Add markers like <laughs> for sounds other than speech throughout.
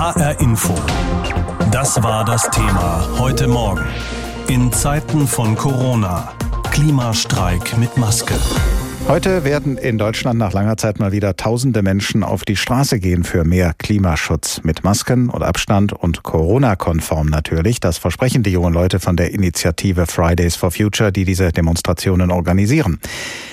HR Info. Das war das Thema heute Morgen. In Zeiten von Corona. Klimastreik mit Maske. Heute werden in Deutschland nach langer Zeit mal wieder tausende Menschen auf die Straße gehen für mehr Klimaschutz. Mit Masken und Abstand und Corona-konform natürlich. Das versprechen die jungen Leute von der Initiative Fridays for Future, die diese Demonstrationen organisieren.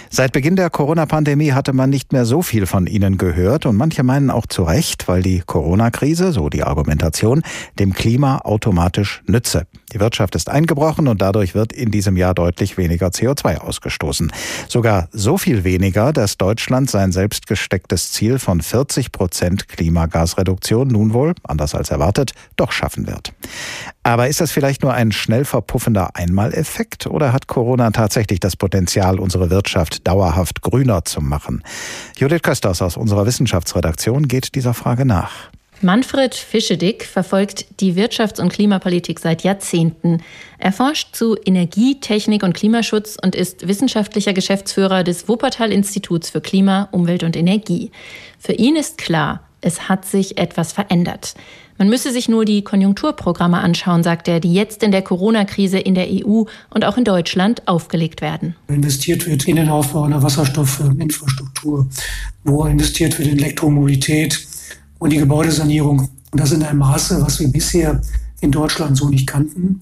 Seit Beginn der Corona-Pandemie hatte man nicht mehr so viel von ihnen gehört und manche meinen auch zu Recht, weil die Corona-Krise, so die Argumentation, dem Klima automatisch nütze. Die Wirtschaft ist eingebrochen und dadurch wird in diesem Jahr deutlich weniger CO2 ausgestoßen. Sogar so viel weniger, dass Deutschland sein selbst gestecktes Ziel von 40 Prozent Klimagasreduktion nun wohl, anders als erwartet, doch schaffen wird. Aber ist das vielleicht nur ein schnell verpuffender Einmaleffekt oder hat Corona tatsächlich das Potenzial, unsere Wirtschaft dauerhaft grüner zu machen? Judith Kösters aus unserer Wissenschaftsredaktion geht dieser Frage nach. Manfred Fischedick verfolgt die Wirtschafts- und Klimapolitik seit Jahrzehnten. Er forscht zu Energie, Technik und Klimaschutz und ist wissenschaftlicher Geschäftsführer des Wuppertal-Instituts für Klima, Umwelt und Energie. Für ihn ist klar, es hat sich etwas verändert. Man müsse sich nur die Konjunkturprogramme anschauen, sagt er, die jetzt in der Corona-Krise in der EU und auch in Deutschland aufgelegt werden. Investiert wird in den Aufbau einer Wasserstoffinfrastruktur, wo investiert wird in Elektromobilität und die Gebäudesanierung. Und das in einem Maße, was wir bisher in Deutschland so nicht kannten.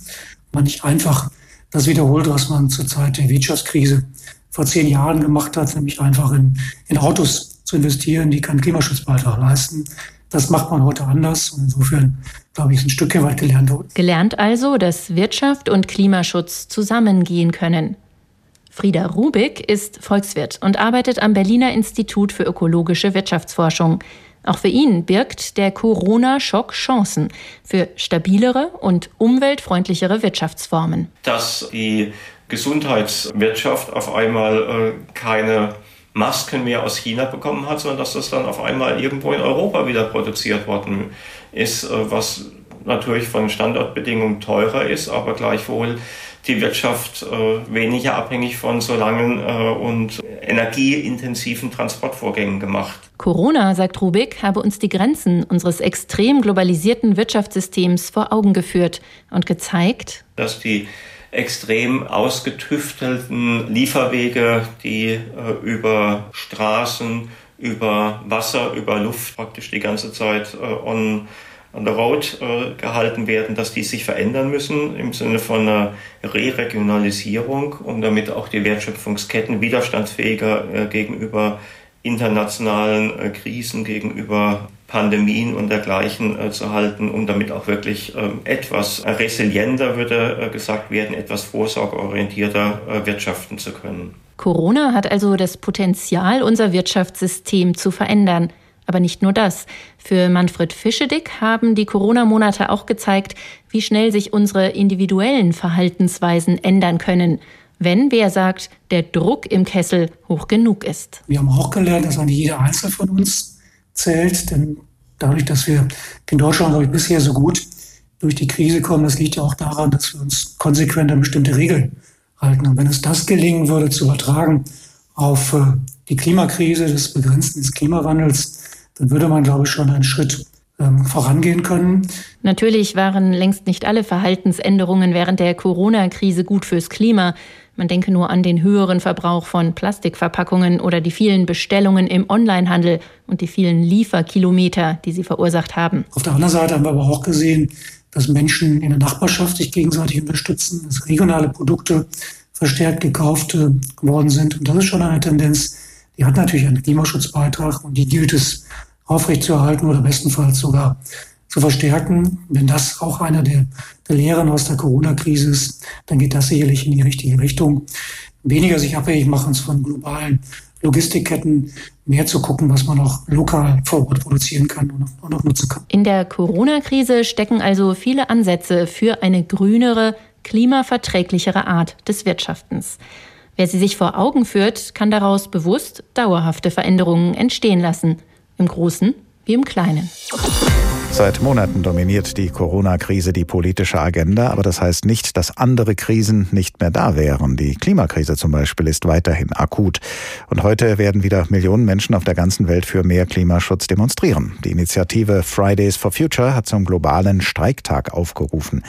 Man nicht einfach das wiederholt, was man zur Zeit der Wirtschaftskrise vor zehn Jahren gemacht hat, nämlich einfach in, in Autos zu investieren, die keinen Klimaschutzbeitrag leisten. Das macht man heute anders und insofern glaube ich, ist ein Stück weit gelernt. Gelernt also, dass Wirtschaft und Klimaschutz zusammengehen können. Frieda Rubik ist Volkswirt und arbeitet am Berliner Institut für ökologische Wirtschaftsforschung. Auch für ihn birgt der Corona-Schock Chancen für stabilere und umweltfreundlichere Wirtschaftsformen. Dass die Gesundheitswirtschaft auf einmal äh, keine Masken mehr aus China bekommen hat, sondern dass das dann auf einmal irgendwo in Europa wieder produziert worden ist, äh, was natürlich von Standortbedingungen teurer ist, aber gleichwohl die Wirtschaft äh, weniger abhängig von so langen äh, und energieintensiven Transportvorgängen gemacht. Corona, sagt Rubik, habe uns die Grenzen unseres extrem globalisierten Wirtschaftssystems vor Augen geführt und gezeigt, dass die extrem ausgetüftelten Lieferwege, die äh, über Straßen, über Wasser, über Luft praktisch die ganze Zeit äh, on, on the road äh, gehalten werden, dass die sich verändern müssen im Sinne von einer Re-Regionalisierung, um damit auch die Wertschöpfungsketten widerstandsfähiger äh, gegenüber internationalen äh, Krisen, gegenüber Pandemien und dergleichen äh, zu halten, um damit auch wirklich ähm, etwas resilienter, würde äh, gesagt werden, etwas vorsorgeorientierter äh, wirtschaften zu können. Corona hat also das Potenzial, unser Wirtschaftssystem zu verändern. Aber nicht nur das. Für Manfred Fischedick haben die Corona-Monate auch gezeigt, wie schnell sich unsere individuellen Verhaltensweisen ändern können wenn, wie er sagt, der Druck im Kessel hoch genug ist. Wir haben auch gelernt, dass eigentlich jeder Einzelne von uns zählt, denn dadurch, dass wir in Deutschland, glaube ich, bisher so gut durch die Krise kommen, das liegt ja auch daran, dass wir uns konsequent an bestimmte Regeln halten. Und wenn es das gelingen würde, zu übertragen auf äh, die Klimakrise, des Begrenzen des Klimawandels, dann würde man, glaube ich, schon einen Schritt ähm, vorangehen können. Natürlich waren längst nicht alle Verhaltensänderungen während der Corona-Krise gut fürs Klima. Man denke nur an den höheren Verbrauch von Plastikverpackungen oder die vielen Bestellungen im Onlinehandel und die vielen Lieferkilometer, die sie verursacht haben. Auf der anderen Seite haben wir aber auch gesehen, dass Menschen in der Nachbarschaft sich gegenseitig unterstützen, dass regionale Produkte verstärkt gekauft äh, worden sind. Und das ist schon eine Tendenz, die hat natürlich einen Klimaschutzbeitrag und die gilt es aufrechtzuerhalten oder bestenfalls sogar zu verstärken. Wenn das auch einer der, der Lehren aus der Corona-Krise ist, dann geht das sicherlich in die richtige Richtung. Weniger sich abhängig machen von globalen Logistikketten, mehr zu gucken, was man auch lokal vor Ort produzieren kann und auch, und auch nutzen kann. In der Corona-Krise stecken also viele Ansätze für eine grünere, klimaverträglichere Art des Wirtschaftens. Wer sie sich vor Augen führt, kann daraus bewusst dauerhafte Veränderungen entstehen lassen. Im Großen wie im Kleinen. Seit Monaten dominiert die Corona-Krise die politische Agenda, aber das heißt nicht, dass andere Krisen nicht mehr da wären. Die Klimakrise zum Beispiel ist weiterhin akut. Und heute werden wieder Millionen Menschen auf der ganzen Welt für mehr Klimaschutz demonstrieren. Die Initiative Fridays for Future hat zum globalen Streiktag aufgerufen.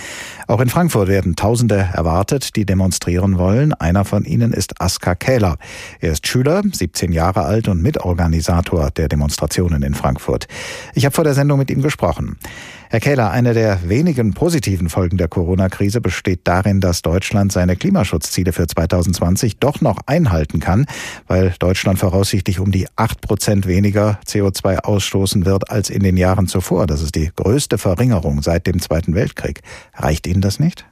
Auch in Frankfurt werden Tausende erwartet, die demonstrieren wollen. Einer von ihnen ist Aska Kähler. Er ist Schüler, 17 Jahre alt und Mitorganisator der Demonstrationen in Frankfurt. Ich habe vor der Sendung mit ihm gesprochen gesprochen. Herr Kähler, eine der wenigen positiven Folgen der Corona-Krise besteht darin, dass Deutschland seine Klimaschutzziele für 2020 doch noch einhalten kann, weil Deutschland voraussichtlich um die acht Prozent weniger CO2 ausstoßen wird als in den Jahren zuvor. Das ist die größte Verringerung seit dem Zweiten Weltkrieg. Reicht Ihnen das nicht?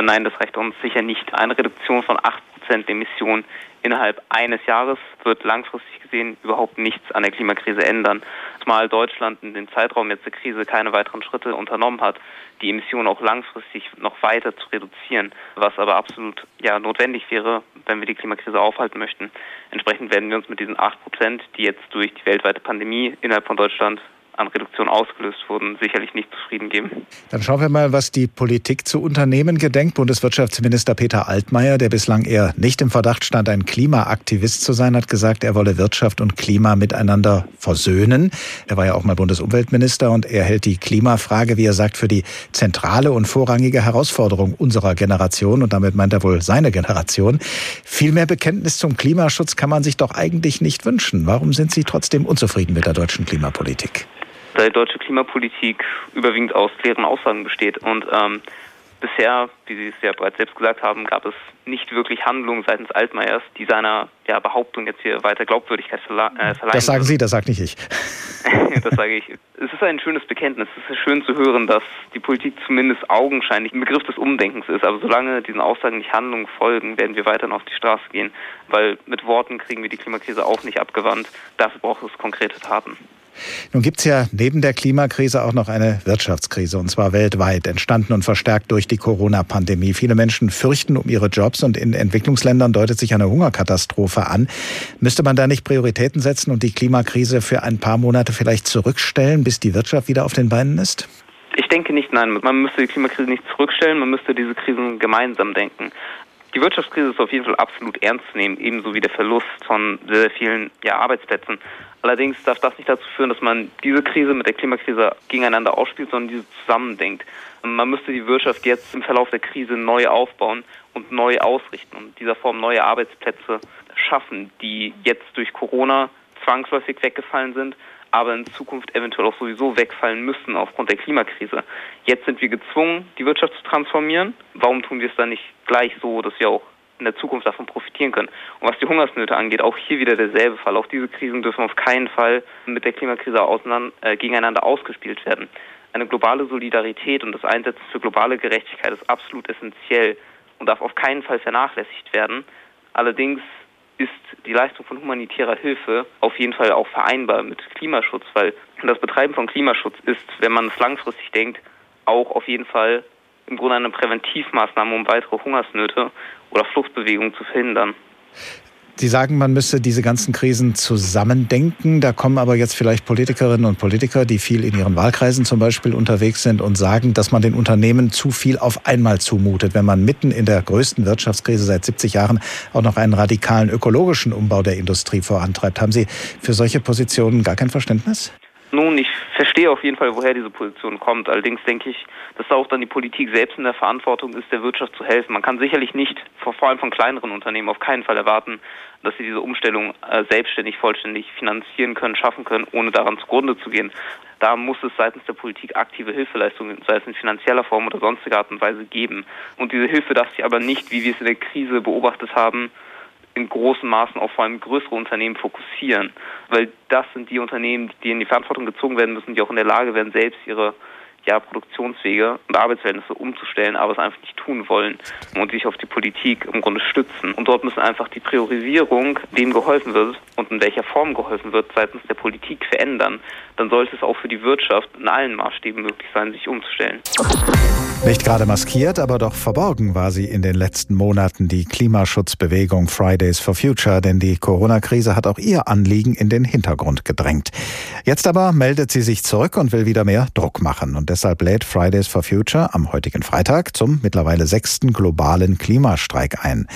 Nein, das reicht uns sicher nicht. Eine Reduktion von acht Prozent Emissionen innerhalb eines Jahres wird langfristig gesehen überhaupt nichts an der Klimakrise ändern. Zumal Deutschland in dem Zeitraum jetzt der Krise keine weiteren Schritte unternommen hat, die Emissionen auch langfristig noch weiter zu reduzieren, was aber absolut ja, notwendig wäre, wenn wir die Klimakrise aufhalten möchten. Entsprechend werden wir uns mit diesen acht Prozent, die jetzt durch die weltweite Pandemie innerhalb von Deutschland an Reduktion ausgelöst wurden, sicherlich nicht zufrieden geben. Dann schauen wir mal, was die Politik zu unternehmen gedenkt. Bundeswirtschaftsminister Peter Altmaier, der bislang eher nicht im Verdacht stand, ein Klimaaktivist zu sein, hat gesagt, er wolle Wirtschaft und Klima miteinander versöhnen. Er war ja auch mal Bundesumweltminister und er hält die Klimafrage, wie er sagt, für die zentrale und vorrangige Herausforderung unserer Generation. Und damit meint er wohl seine Generation. Viel mehr Bekenntnis zum Klimaschutz kann man sich doch eigentlich nicht wünschen. Warum sind Sie trotzdem unzufrieden mit der deutschen Klimapolitik? Die deutsche Klimapolitik überwiegend aus leeren Aussagen besteht. Und ähm, bisher, wie Sie es ja bereits selbst gesagt haben, gab es nicht wirklich Handlungen seitens Altmaiers, die seiner ja, Behauptung jetzt hier weiter Glaubwürdigkeit verla äh, verleihen. Das sagen Sie, das sagt nicht ich. <laughs> das sage ich. Es ist ein schönes Bekenntnis. Es ist schön zu hören, dass die Politik zumindest augenscheinlich ein Begriff des Umdenkens ist. Aber solange diesen Aussagen nicht Handlungen folgen, werden wir weiterhin auf die Straße gehen. Weil mit Worten kriegen wir die Klimakrise auch nicht abgewandt. Dafür braucht es konkrete Taten. Nun gibt es ja neben der Klimakrise auch noch eine Wirtschaftskrise, und zwar weltweit, entstanden und verstärkt durch die Corona-Pandemie. Viele Menschen fürchten um ihre Jobs und in Entwicklungsländern deutet sich eine Hungerkatastrophe an. Müsste man da nicht Prioritäten setzen und die Klimakrise für ein paar Monate vielleicht zurückstellen, bis die Wirtschaft wieder auf den Beinen ist? Ich denke nicht, nein. Man müsste die Klimakrise nicht zurückstellen, man müsste diese Krisen gemeinsam denken. Die Wirtschaftskrise ist auf jeden Fall absolut ernst zu nehmen, ebenso wie der Verlust von sehr, sehr vielen ja, Arbeitsplätzen. Allerdings darf das nicht dazu führen, dass man diese Krise mit der Klimakrise gegeneinander ausspielt, sondern diese zusammendenkt. Man müsste die Wirtschaft jetzt im Verlauf der Krise neu aufbauen und neu ausrichten und in dieser Form neue Arbeitsplätze schaffen, die jetzt durch Corona zwangsläufig weggefallen sind, aber in Zukunft eventuell auch sowieso wegfallen müssen aufgrund der Klimakrise. Jetzt sind wir gezwungen, die Wirtschaft zu transformieren. Warum tun wir es dann nicht gleich so, dass wir auch in der Zukunft davon profitieren können. Und was die Hungersnöte angeht, auch hier wieder derselbe Fall. Auch diese Krisen dürfen auf keinen Fall mit der Klimakrise äh, gegeneinander ausgespielt werden. Eine globale Solidarität und das Einsetzen für globale Gerechtigkeit ist absolut essentiell und darf auf keinen Fall vernachlässigt werden. Allerdings ist die Leistung von humanitärer Hilfe auf jeden Fall auch vereinbar mit Klimaschutz, weil das Betreiben von Klimaschutz ist, wenn man es langfristig denkt, auch auf jeden Fall im Grunde eine Präventivmaßnahme, um weitere Hungersnöte oder Fluchtbewegungen zu verhindern. Sie sagen, man müsse diese ganzen Krisen zusammendenken. Da kommen aber jetzt vielleicht Politikerinnen und Politiker, die viel in ihren Wahlkreisen zum Beispiel unterwegs sind und sagen, dass man den Unternehmen zu viel auf einmal zumutet, wenn man mitten in der größten Wirtschaftskrise seit 70 Jahren auch noch einen radikalen ökologischen Umbau der Industrie vorantreibt. Haben Sie für solche Positionen gar kein Verständnis? Nun, ich verstehe auf jeden Fall, woher diese Position kommt. Allerdings denke ich, dass auch dann die Politik selbst in der Verantwortung ist, der Wirtschaft zu helfen. Man kann sicherlich nicht, vor allem von kleineren Unternehmen, auf keinen Fall erwarten, dass sie diese Umstellung äh, selbstständig, vollständig finanzieren können, schaffen können, ohne daran zugrunde zu gehen. Da muss es seitens der Politik aktive Hilfeleistungen, sei es in finanzieller Form oder sonstiger Art und Weise, geben. Und diese Hilfe darf sich aber nicht, wie wir es in der Krise beobachtet haben, in großen Maßen auf vor allem größere Unternehmen fokussieren, weil das sind die Unternehmen, die in die Verantwortung gezogen werden müssen, die auch in der Lage werden, selbst ihre ja, Produktionswege und Arbeitsverhältnisse umzustellen, aber es einfach nicht tun wollen und sich auf die Politik im Grunde stützen. Und dort müssen einfach die Priorisierung, wem geholfen wird und in welcher Form geholfen wird, seitens der Politik verändern. Dann sollte es auch für die Wirtschaft in allen Maßstäben möglich sein, sich umzustellen. Nicht gerade maskiert, aber doch verborgen war sie in den letzten Monaten, die Klimaschutzbewegung Fridays for Future, denn die Corona-Krise hat auch ihr Anliegen in den Hintergrund gedrängt. Jetzt aber meldet sie sich zurück und will wieder mehr Druck machen. Und deshalb lädt Fridays for Future am heutigen Freitag zum mittlerweile sechsten globalen Klimastreik ein.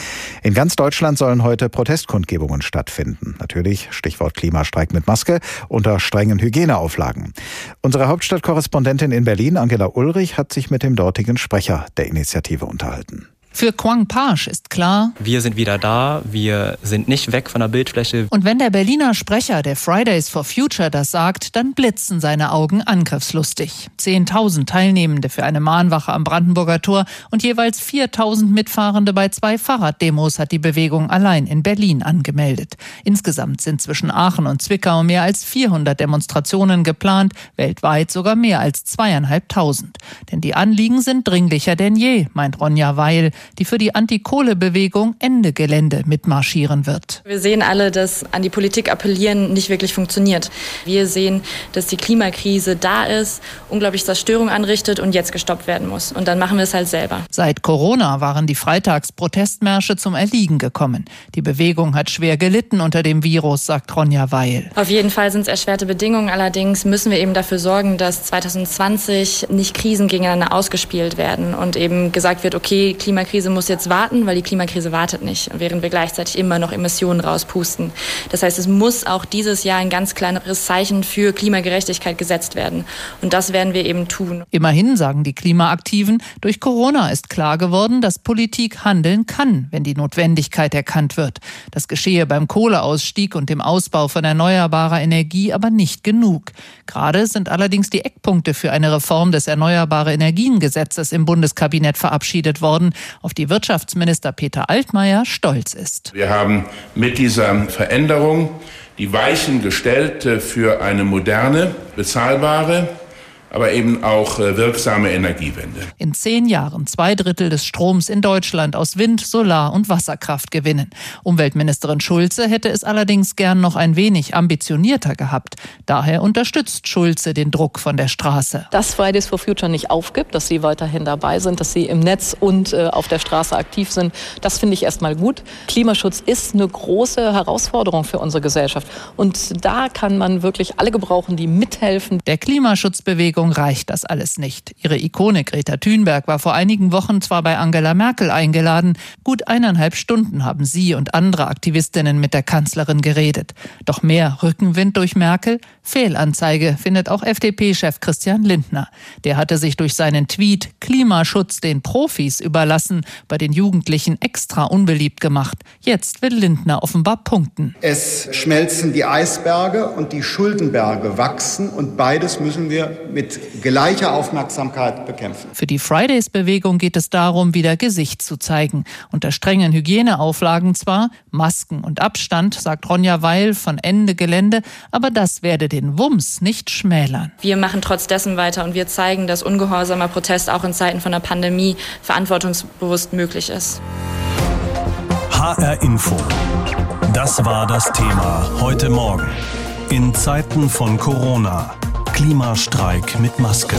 In ganz Deutschland sollen heute Protestkundgebungen stattfinden. Natürlich, Stichwort Klimastreik mit Maske, unter strengen Hygieneauflagen. Unsere Hauptstadtkorrespondentin in Berlin, Angela Ulrich, hat sich mit dem dort dortigen Sprecher der Initiative unterhalten. Für Quang Pasch ist klar, wir sind wieder da, wir sind nicht weg von der Bildfläche. Und wenn der Berliner Sprecher der Fridays for Future das sagt, dann blitzen seine Augen angriffslustig. 10.000 Teilnehmende für eine Mahnwache am Brandenburger Tor und jeweils 4.000 Mitfahrende bei zwei Fahrraddemos hat die Bewegung allein in Berlin angemeldet. Insgesamt sind zwischen Aachen und Zwickau mehr als 400 Demonstrationen geplant, weltweit sogar mehr als zweieinhalbtausend. Denn die Anliegen sind dringlicher denn je, meint Ronja Weil die für die Anti-Kohle-Bewegung Ende Gelände mitmarschieren wird. Wir sehen alle, dass an die Politik appellieren nicht wirklich funktioniert. Wir sehen, dass die Klimakrise da ist, unglaublich Zerstörung anrichtet und jetzt gestoppt werden muss. Und dann machen wir es halt selber. Seit Corona waren die Freitagsprotestmärsche zum Erliegen gekommen. Die Bewegung hat schwer gelitten unter dem Virus, sagt Ronja Weil. Auf jeden Fall sind es erschwerte Bedingungen. Allerdings müssen wir eben dafür sorgen, dass 2020 nicht Krisen gegeneinander ausgespielt werden und eben gesagt wird, okay, Klimakrise Klimakrise muss jetzt warten, weil die Klimakrise wartet nicht, während wir gleichzeitig immer noch Emissionen rauspusten. Das heißt, es muss auch dieses Jahr ein ganz kleineres Zeichen für Klimagerechtigkeit gesetzt werden. Und das werden wir eben tun. Immerhin sagen die Klimaaktiven, durch Corona ist klar geworden, dass Politik handeln kann, wenn die Notwendigkeit erkannt wird. Das geschehe beim Kohleausstieg und dem Ausbau von erneuerbarer Energie aber nicht genug. Gerade sind allerdings die Eckpunkte für eine Reform des Erneuerbare Energiengesetzes im Bundeskabinett verabschiedet worden auf die Wirtschaftsminister Peter Altmaier stolz ist. Wir haben mit dieser Veränderung die Weichen gestellt für eine moderne, bezahlbare, aber eben auch äh, wirksame Energiewende. In zehn Jahren zwei Drittel des Stroms in Deutschland aus Wind, Solar und Wasserkraft gewinnen. Umweltministerin Schulze hätte es allerdings gern noch ein wenig ambitionierter gehabt. Daher unterstützt Schulze den Druck von der Straße. Dass Fridays for Future nicht aufgibt, dass sie weiterhin dabei sind, dass sie im Netz und äh, auf der Straße aktiv sind, das finde ich erstmal gut. Klimaschutz ist eine große Herausforderung für unsere Gesellschaft. Und da kann man wirklich alle gebrauchen, die mithelfen. Der Klimaschutzbewegung Bewegung reicht das alles nicht. Ihre Ikone Greta Thunberg war vor einigen Wochen zwar bei Angela Merkel eingeladen, gut eineinhalb Stunden haben sie und andere Aktivistinnen mit der Kanzlerin geredet. Doch mehr Rückenwind durch Merkel? Fehlanzeige, findet auch FDP-Chef Christian Lindner. Der hatte sich durch seinen Tweet Klimaschutz den Profis überlassen, bei den Jugendlichen extra unbeliebt gemacht. Jetzt will Lindner offenbar punkten. Es schmelzen die Eisberge und die Schuldenberge wachsen und beides müssen wir mit mit gleicher Aufmerksamkeit bekämpfen. Für die Fridays-Bewegung geht es darum, wieder Gesicht zu zeigen. Unter strengen Hygieneauflagen zwar, Masken und Abstand, sagt Ronja Weil von Ende Gelände, aber das werde den Wumms nicht schmälern. Wir machen trotz dessen weiter und wir zeigen, dass ungehorsamer Protest auch in Zeiten von der Pandemie verantwortungsbewusst möglich ist. HR Info. Das war das Thema heute Morgen. In Zeiten von Corona. Klimastreik mit Maske.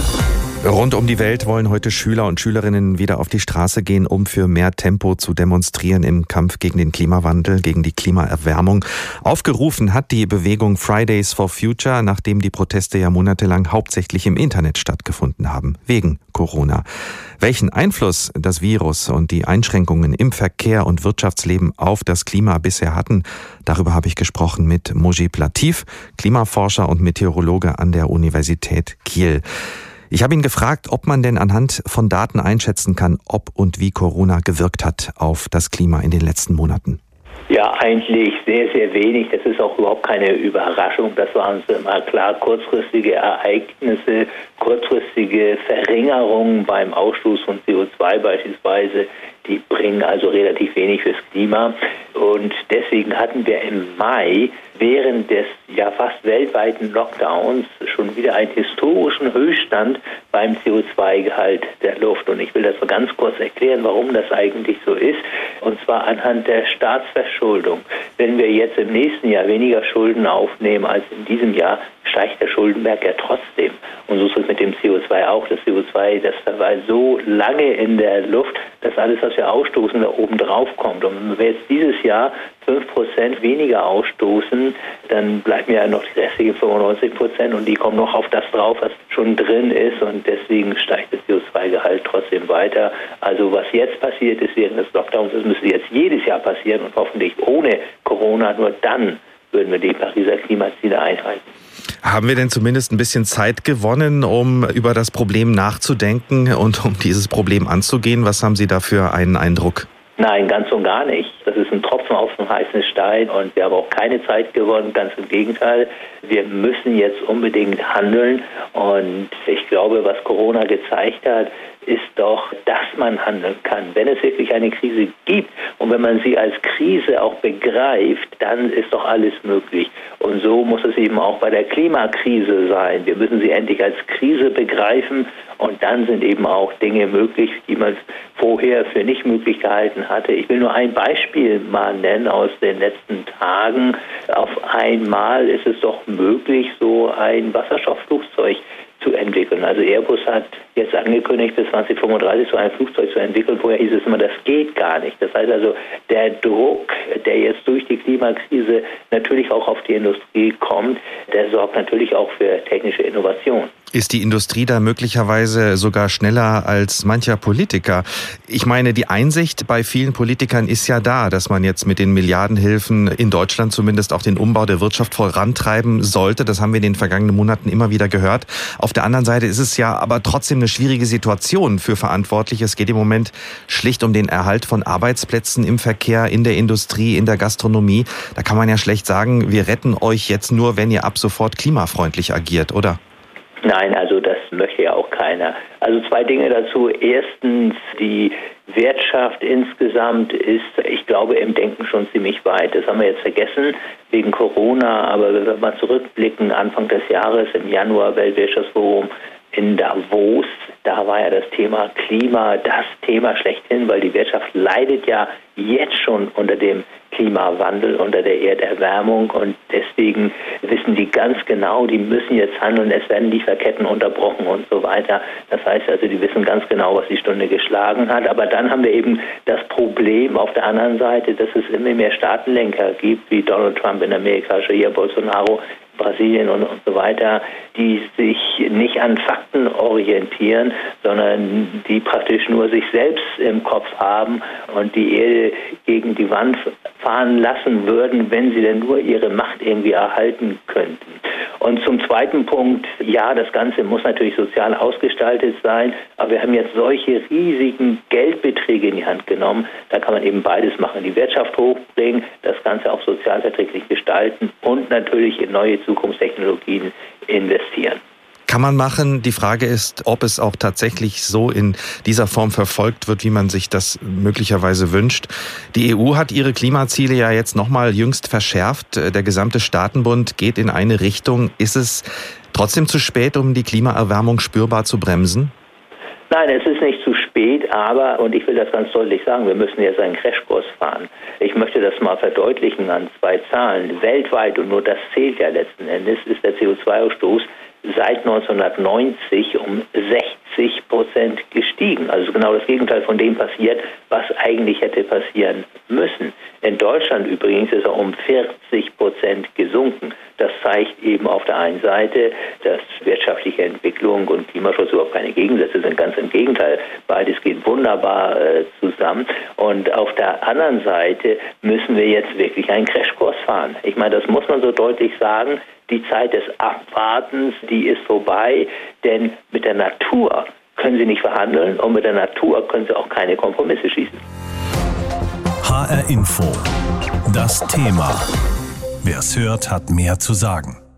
Rund um die Welt wollen heute Schüler und Schülerinnen wieder auf die Straße gehen, um für mehr Tempo zu demonstrieren im Kampf gegen den Klimawandel, gegen die Klimaerwärmung. Aufgerufen hat die Bewegung Fridays for Future, nachdem die Proteste ja monatelang hauptsächlich im Internet stattgefunden haben, wegen Corona. Welchen Einfluss das Virus und die Einschränkungen im Verkehr und Wirtschaftsleben auf das Klima bisher hatten, darüber habe ich gesprochen mit Mojib Latif, Klimaforscher und Meteorologe an der Universität Kiel. Ich habe ihn gefragt, ob man denn anhand von Daten einschätzen kann, ob und wie Corona gewirkt hat auf das Klima in den letzten Monaten. Ja, eigentlich sehr, sehr wenig. Das ist auch überhaupt keine Überraschung. Das waren immer klar kurzfristige Ereignisse, kurzfristige Verringerungen beim Ausstoß von CO2 beispielsweise. Die bringen also relativ wenig fürs Klima. Und deswegen hatten wir im Mai während des ja fast weltweiten Lockdowns schon wieder einen historischen Höchststand beim CO2-Gehalt der Luft. Und ich will das mal ganz kurz erklären, warum das eigentlich so ist. Und zwar anhand der Staatsverschuldung. Wenn wir jetzt im nächsten Jahr weniger Schulden aufnehmen als in diesem Jahr, steigt der Schuldenberg ja trotzdem. Und so ist es mit dem CO2 auch. Das CO2, das war so lange in der Luft, dass alles, was wir ausstoßen, da oben drauf kommt. Und wenn wir jetzt dieses Jahr 5% weniger ausstoßen, dann bleiben ja noch die restlichen 95% und die kommen noch auf das drauf, was schon drin ist. Und deswegen steigt das CO2-Gehalt trotzdem weiter. Also was jetzt passiert ist während des Lockdowns, das müsste jetzt jedes Jahr passieren und hoffentlich ohne Corona. Nur dann würden wir die Pariser Klimaziele einhalten. Haben wir denn zumindest ein bisschen Zeit gewonnen, um über das Problem nachzudenken und um dieses Problem anzugehen? Was haben Sie da für einen Eindruck? Nein, ganz und gar nicht. Das ist ein Tropfen auf dem heißen Stein und wir haben auch keine Zeit gewonnen, ganz im Gegenteil. Wir müssen jetzt unbedingt handeln und ich glaube, was Corona gezeigt hat, ist doch, dass man handeln kann. Wenn es wirklich eine Krise gibt und wenn man sie als Krise auch begreift, dann ist doch alles möglich. Und so muss es eben auch bei der Klimakrise sein. Wir müssen sie endlich als Krise begreifen und dann sind eben auch Dinge möglich, die man vorher für nicht möglich gehalten hatte. Ich will nur ein Beispiel mal nennen aus den letzten Tagen. Auf einmal ist es doch möglich, so ein Wasserstoffflugzeug zu entwickeln. Also Airbus hat jetzt angekündigt, bis 2035 so ein Flugzeug zu entwickeln. Vorher hieß es immer, das geht gar nicht. Das heißt also, der Druck, der jetzt durch die Klimakrise natürlich auch auf die Industrie kommt, der sorgt natürlich auch für technische Innovation. Ist die Industrie da möglicherweise sogar schneller als mancher Politiker? Ich meine, die Einsicht bei vielen Politikern ist ja da, dass man jetzt mit den Milliardenhilfen in Deutschland zumindest auch den Umbau der Wirtschaft vorantreiben sollte. Das haben wir in den vergangenen Monaten immer wieder gehört. Auf der anderen Seite ist es ja aber trotzdem eine schwierige Situation für Verantwortliche. Es geht im Moment schlicht um den Erhalt von Arbeitsplätzen im Verkehr, in der Industrie, in der Gastronomie. Da kann man ja schlecht sagen, wir retten euch jetzt nur, wenn ihr ab sofort klimafreundlich agiert, oder? Nein, also das möchte ja auch keiner. Also zwei Dinge dazu. Erstens, die Wirtschaft insgesamt ist, ich glaube, im Denken schon ziemlich weit. Das haben wir jetzt vergessen wegen Corona, aber wenn wir mal zurückblicken, Anfang des Jahres im Januar Weltwirtschaftsforum in Davos, da war ja das Thema Klima das Thema schlechthin, weil die Wirtschaft leidet ja jetzt schon unter dem Klimawandel, unter der Erderwärmung und deswegen wissen die ganz genau, die müssen jetzt handeln, es werden Lieferketten unterbrochen und so weiter. Das heißt also, die wissen ganz genau, was die Stunde geschlagen hat. Aber dann haben wir eben das Problem auf der anderen Seite, dass es immer mehr Staatenlenker gibt, wie Donald Trump in Amerika, Jair Bolsonaro Brasilien und, und so weiter, die sich nicht an Fakten orientieren, sondern die praktisch nur sich selbst im Kopf haben und die Erde gegen die Wand fahren lassen würden, wenn sie denn nur ihre Macht irgendwie erhalten könnten. Und zum zweiten Punkt, ja, das Ganze muss natürlich sozial ausgestaltet sein, aber wir haben jetzt solche riesigen Geldbeträge in die Hand genommen, da kann man eben beides machen, die Wirtschaft hochbringen, das Ganze auch sozialverträglich gestalten und natürlich in neue Zukunftstechnologien investieren kann man machen. Die Frage ist, ob es auch tatsächlich so in dieser Form verfolgt wird, wie man sich das möglicherweise wünscht. Die EU hat ihre Klimaziele ja jetzt nochmal jüngst verschärft. Der gesamte Staatenbund geht in eine Richtung. Ist es trotzdem zu spät, um die Klimaerwärmung spürbar zu bremsen? Nein, es ist nicht zu spät, aber, und ich will das ganz deutlich sagen, wir müssen jetzt einen Crashkurs fahren. Ich möchte das mal verdeutlichen an zwei Zahlen. Weltweit, und nur das zählt ja letzten Endes, ist der CO2-Ausstoß seit 1990 um 60 Prozent gestiegen. Also genau das Gegenteil von dem passiert, was eigentlich hätte passieren müssen. In Deutschland übrigens ist er um 40 Prozent gesunken. Das zeigt eben auf der einen Seite, dass wirtschaftliche Entwicklung und Klimaschutz überhaupt keine Gegensätze sind. Ganz im Gegenteil, beides geht wunderbar äh, zusammen. Und auf der anderen Seite müssen wir jetzt wirklich einen Crashkurs fahren. Ich meine, das muss man so deutlich sagen. Die Zeit des Abwartens, die ist vorbei, denn mit der Natur können sie nicht verhandeln und mit der Natur können sie auch keine Kompromisse schließen. HR Info. Das Thema. Wer es hört, hat mehr zu sagen.